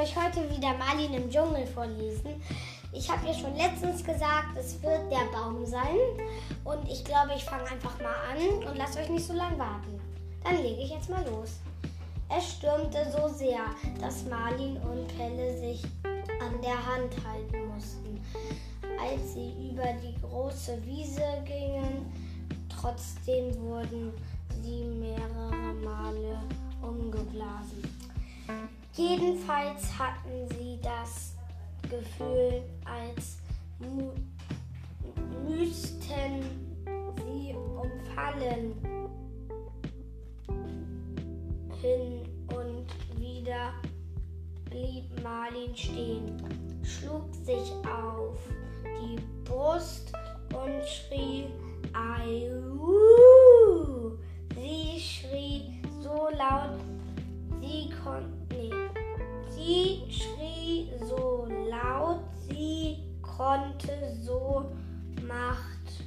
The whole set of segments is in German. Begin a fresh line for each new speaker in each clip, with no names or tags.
euch heute wieder Marlin im Dschungel vorlesen. Ich habe ja schon letztens gesagt, es wird der Baum sein. Und ich glaube, ich fange einfach mal an und lasst euch nicht so lange warten. Dann lege ich jetzt mal los. Es stürmte so sehr, dass Marlin und Pelle sich an der Hand halten mussten, als sie über die große Wiese gingen. Trotzdem wurden sie mehrere Male umgeblasen. Jedenfalls hatten sie das Gefühl, als müssten sie umfallen. Hin und wieder blieb Marlin stehen, schlug sich auf die Brust und schrie Aiu! Sie schrie so laut, sie konnte. Nee. Sie schrie so laut, sie konnte so macht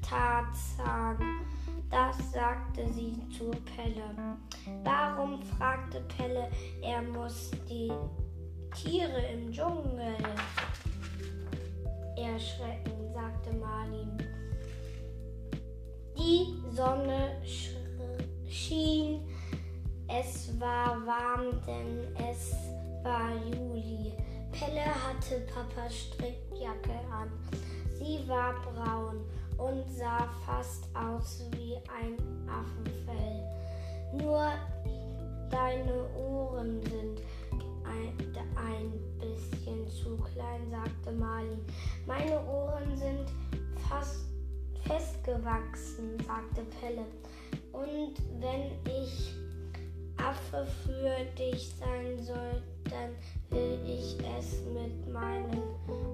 Tarzan. Das sagte sie zu Pelle. Warum fragte Pelle, er muss die Tiere im Dschungel erschrecken, sagte Marlin. Die Sonne schien, es war warm, denn es war Juli. Pelle hatte Papas Strickjacke an. Sie war braun und sah fast aus wie ein Affenfell. Nur deine Ohren sind ein, ein bisschen zu klein, sagte Marlin. Meine Ohren sind fast festgewachsen, sagte Pelle. Und wenn ich Affe für dich sein soll, dann will ich es mit meinen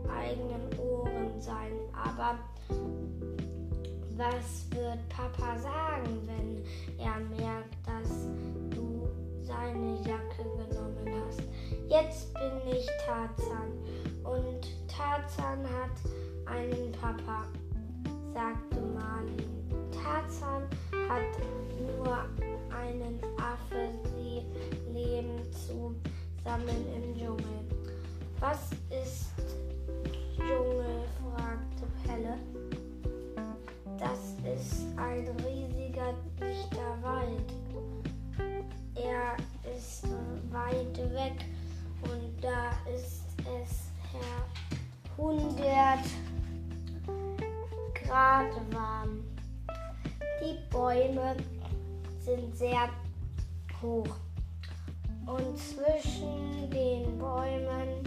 eigenen Ohren sein. Aber was wird Papa sagen, wenn er merkt, dass du seine Jacke genommen hast? Jetzt bin ich Tarzan und Tarzan hat einen Papa, sagte Marlin. Tarzan hat nur einen Affe, leben zusammen im Dschungel. Was ist Dschungel? fragte Pelle. Das ist ein riesiger, dichter Wald. Er ist weit weg und da ist es 100 Grad warm. Die Bäume sind sehr hoch und zwischen den Bäumen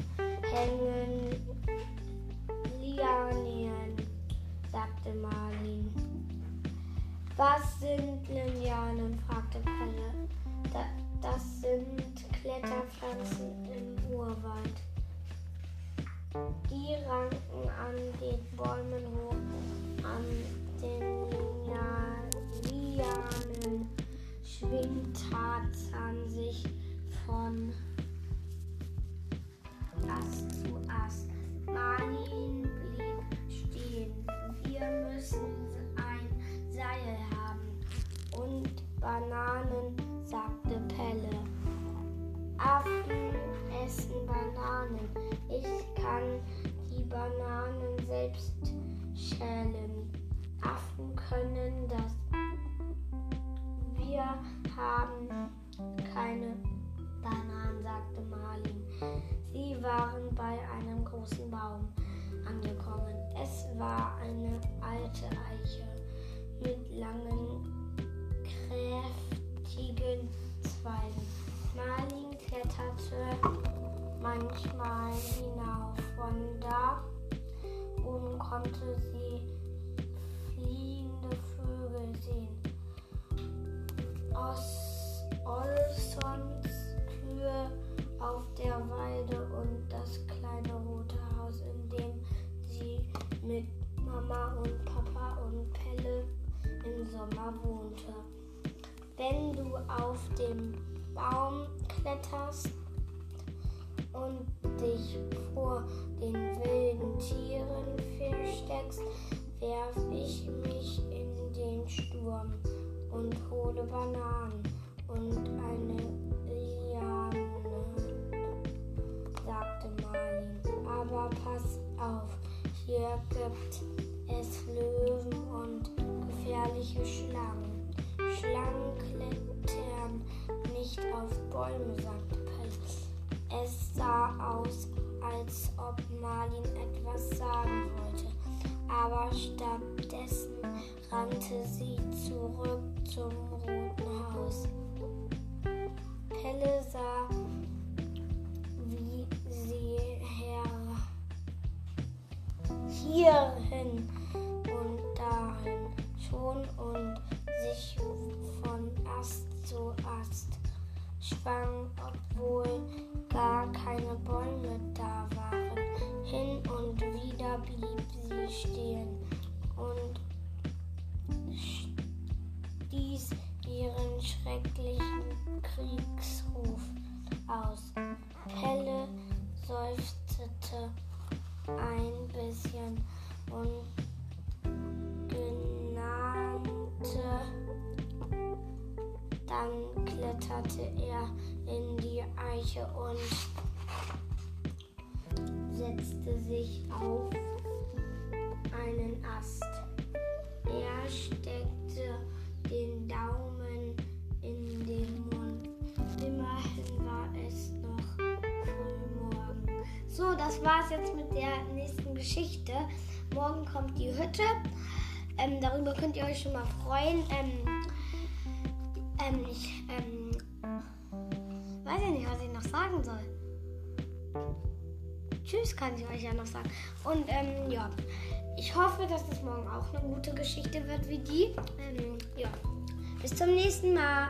hängen Lianen, sagte Marlin. Was sind Lianen? fragte Pelle. Da, das sind Kletterpflanzen im Urwald. Die ranken an den Bäumen hoch, an den Lianen schwingt Tarzan sich von Ast zu Ast. Marlin blieb stehen. Wir müssen ein Seil haben und Bananen, sagte Pelle. Affen essen Bananen. Ich kann die Bananen selbst schälen. Affen können da oben konnte sie fliehende Vögel sehen. Os Olsons Kühe auf der Weide und das kleine rote Haus, in dem sie mit Mama und Papa und Pelle im Sommer wohnte. Wenn du auf dem Baum kletterst und dich vor den wilden Tieren versteckst, werf ich mich in den Sturm und hole Bananen und eine Liane, sagte Marlin. Aber pass auf, hier gibt es Löwen und gefährliche Schlangen. Schlangen klettern nicht auf Bäume, sagte es sah aus, als ob Marlin etwas sagen wollte, aber stattdessen rannte sie zurück zum Roten Haus. Pelle sah, wie sie her hierhin und dahin schon und sich von Ast zu Ast schwang, obwohl gar keine Bäume da waren. Hin und wieder blieb sie stehen und stieß ihren schrecklichen Kriegsruf aus. Pelle seufzte ein bisschen und genannte. Dann kletterte er in die Eiche und setzte sich auf einen Ast. Er steckte den Daumen in den Mund. Immerhin war es noch früh morgen. So, das war's jetzt mit der nächsten Geschichte. Morgen kommt die Hütte. Ähm, darüber könnt ihr euch schon mal freuen. Ähm, ähm, ich ähm, weiß ja nicht, was ich noch sagen soll. Tschüss kann ich euch ja noch sagen. Und ähm, ja, ich hoffe, dass es morgen auch eine gute Geschichte wird wie die. Ähm, ja, bis zum nächsten Mal.